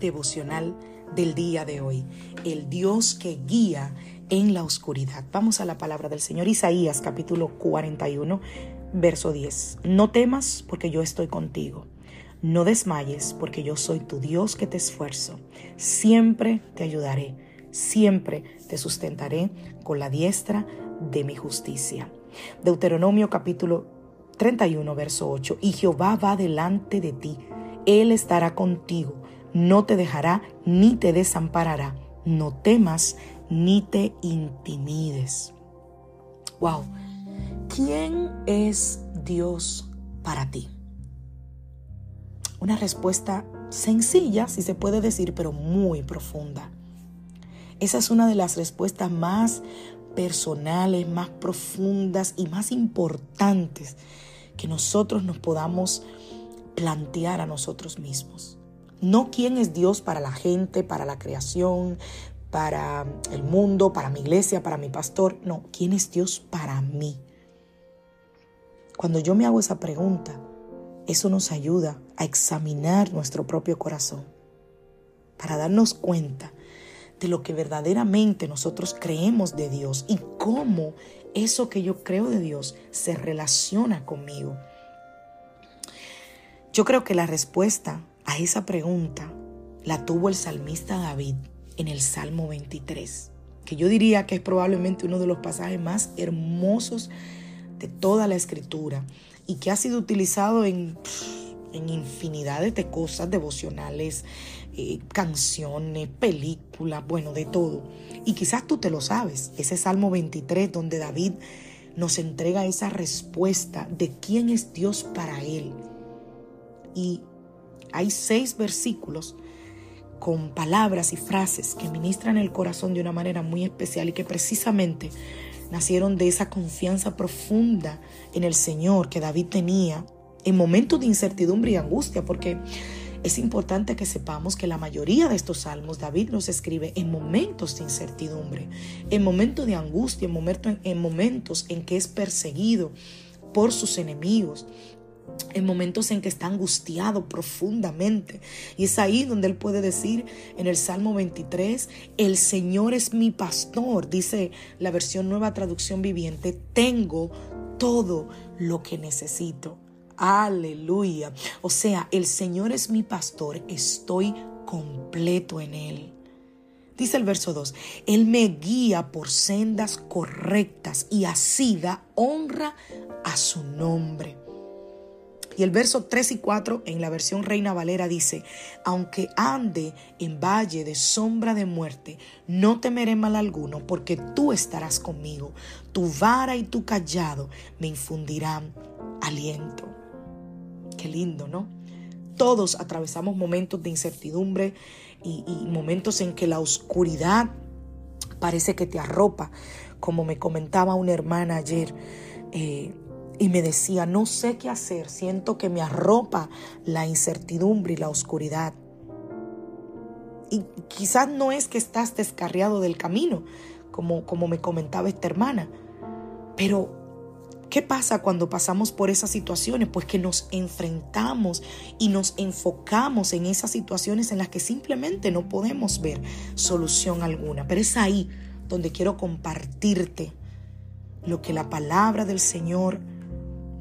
Devocional del día de hoy. El Dios que guía en la oscuridad. Vamos a la palabra del Señor. Isaías capítulo 41 Verso 10. No temas porque yo estoy contigo. No desmayes porque yo soy tu Dios que te esfuerzo. Siempre te ayudaré. Siempre te sustentaré con la diestra de mi justicia. Deuteronomio capítulo 31, verso 8. Y Jehová va delante de ti. Él estará contigo. No te dejará ni te desamparará. No temas ni te intimides. Wow. ¿Quién es Dios para ti? Una respuesta sencilla, si se puede decir, pero muy profunda. Esa es una de las respuestas más personales, más profundas y más importantes que nosotros nos podamos plantear a nosotros mismos. No quién es Dios para la gente, para la creación, para el mundo, para mi iglesia, para mi pastor. No, ¿quién es Dios para mí? Cuando yo me hago esa pregunta, eso nos ayuda a examinar nuestro propio corazón para darnos cuenta de lo que verdaderamente nosotros creemos de Dios y cómo eso que yo creo de Dios se relaciona conmigo. Yo creo que la respuesta a esa pregunta la tuvo el salmista David en el Salmo 23, que yo diría que es probablemente uno de los pasajes más hermosos de toda la escritura y que ha sido utilizado en, infinidades de cosas devocionales, eh, canciones, películas, bueno, de todo. Y quizás tú te lo sabes, ese Salmo 23 donde David nos entrega esa respuesta de quién es Dios para él. Y hay seis versículos con palabras y frases que ministran el corazón de una manera muy especial y que precisamente nacieron de esa confianza profunda en el Señor que David tenía en momentos de incertidumbre y angustia, porque es importante que sepamos que la mayoría de estos salmos David los escribe en momentos de incertidumbre, en momentos de angustia, en, en momentos en que es perseguido por sus enemigos, en momentos en que está angustiado profundamente. Y es ahí donde él puede decir en el Salmo 23, el Señor es mi pastor, dice la versión nueva traducción viviente, tengo todo lo que necesito. Aleluya. O sea, el Señor es mi pastor, estoy completo en Él. Dice el verso 2, Él me guía por sendas correctas y así da honra a su nombre. Y el verso 3 y 4 en la versión Reina Valera dice, aunque ande en valle de sombra de muerte, no temeré mal alguno, porque tú estarás conmigo. Tu vara y tu callado me infundirán aliento. Qué lindo, ¿no? Todos atravesamos momentos de incertidumbre y, momentos en que la oscuridad parece que te arropa, como me comentaba una hermana ayer. Eh, y me decía, no sé qué hacer, siento que me arropa la incertidumbre y la oscuridad. Y quizás no es que estás descarriado del camino, como, como me comentaba esta hermana, pero ¿qué pasa cuando pasamos por esas situaciones? Pues que nos enfrentamos y nos enfocamos en esas situaciones en las que simplemente no podemos ver solución alguna. Pero es ahí donde quiero compartirte lo que la palabra del Señor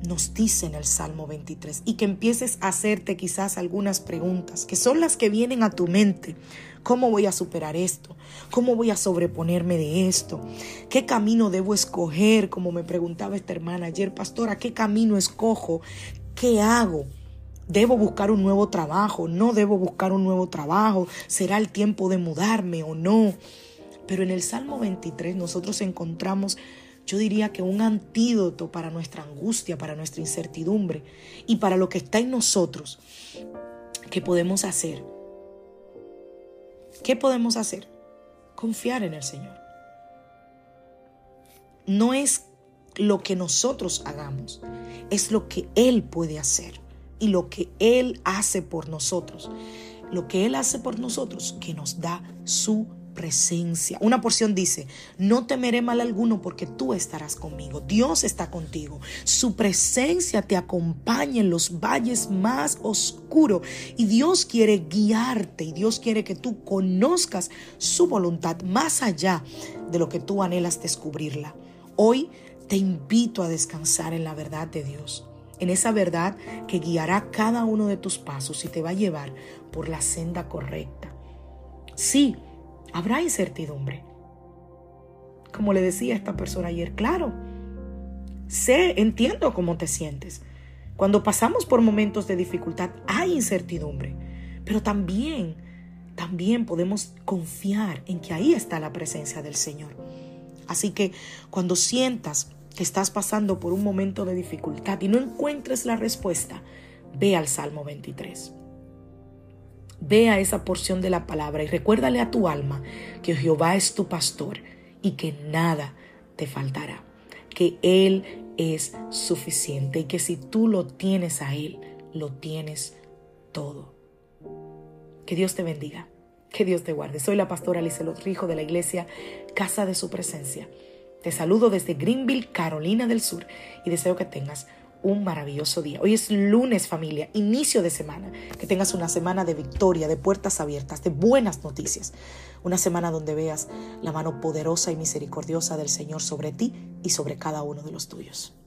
nos dice en el Salmo 23 y que empieces a hacerte quizás algunas preguntas que son las que vienen a tu mente. ¿Cómo voy a superar esto? ¿Cómo voy a sobreponerme de esto? ¿Qué camino debo escoger? Como me preguntaba esta hermana ayer, pastora, ¿qué camino escojo? ¿Qué hago? ¿Debo buscar un nuevo trabajo? ¿No debo buscar un nuevo trabajo? ¿Será el tiempo de mudarme o no? Pero en el Salmo 23 nosotros encontramos yo diría que un antídoto para nuestra angustia, para nuestra incertidumbre y para lo que está en nosotros. ¿Qué podemos hacer? ¿Qué podemos hacer? Confiar en el Señor. No es lo que nosotros hagamos, es lo que Él puede hacer y lo que Él hace por nosotros. Lo que Él hace por nosotros, que nos da su presencia. Una porción dice, no temeré mal alguno porque tú estarás conmigo. Dios está contigo. Su presencia te acompaña en los valles más oscuros y Dios quiere guiarte y Dios quiere que tú conozcas su voluntad más allá de lo que tú anhelas descubrirla. Hoy te invito a descansar en la verdad de Dios en esa verdad que guiará cada uno de tus pasos y te va a llevar por la senda correcta. Sí, habrá incertidumbre. Como le decía esta persona ayer, claro, sé, entiendo cómo te sientes. Cuando pasamos por momentos de dificultad hay incertidumbre, pero también, también podemos confiar en que ahí está la presencia del Señor. Así que cuando sientas que estás pasando por un momento de dificultad y no encuentres la respuesta, ve al Salmo 23. Ve a esa porción de la palabra y recuérdale a tu alma que Jehová es tu pastor y que nada te faltará, que Él es suficiente y que si tú lo tienes a Él, lo tienes todo. Que Dios te bendiga, que Dios te guarde. Soy la pastora Lizelot Rijo de la iglesia Casa de Su Presencia. Te saludo desde Greenville, Carolina del Sur y deseo que tengas un maravilloso día. Hoy es lunes familia, inicio de semana. Que tengas una semana de victoria, de puertas abiertas, de buenas noticias. Una semana donde veas la mano poderosa y misericordiosa del Señor sobre ti y sobre cada uno de los tuyos.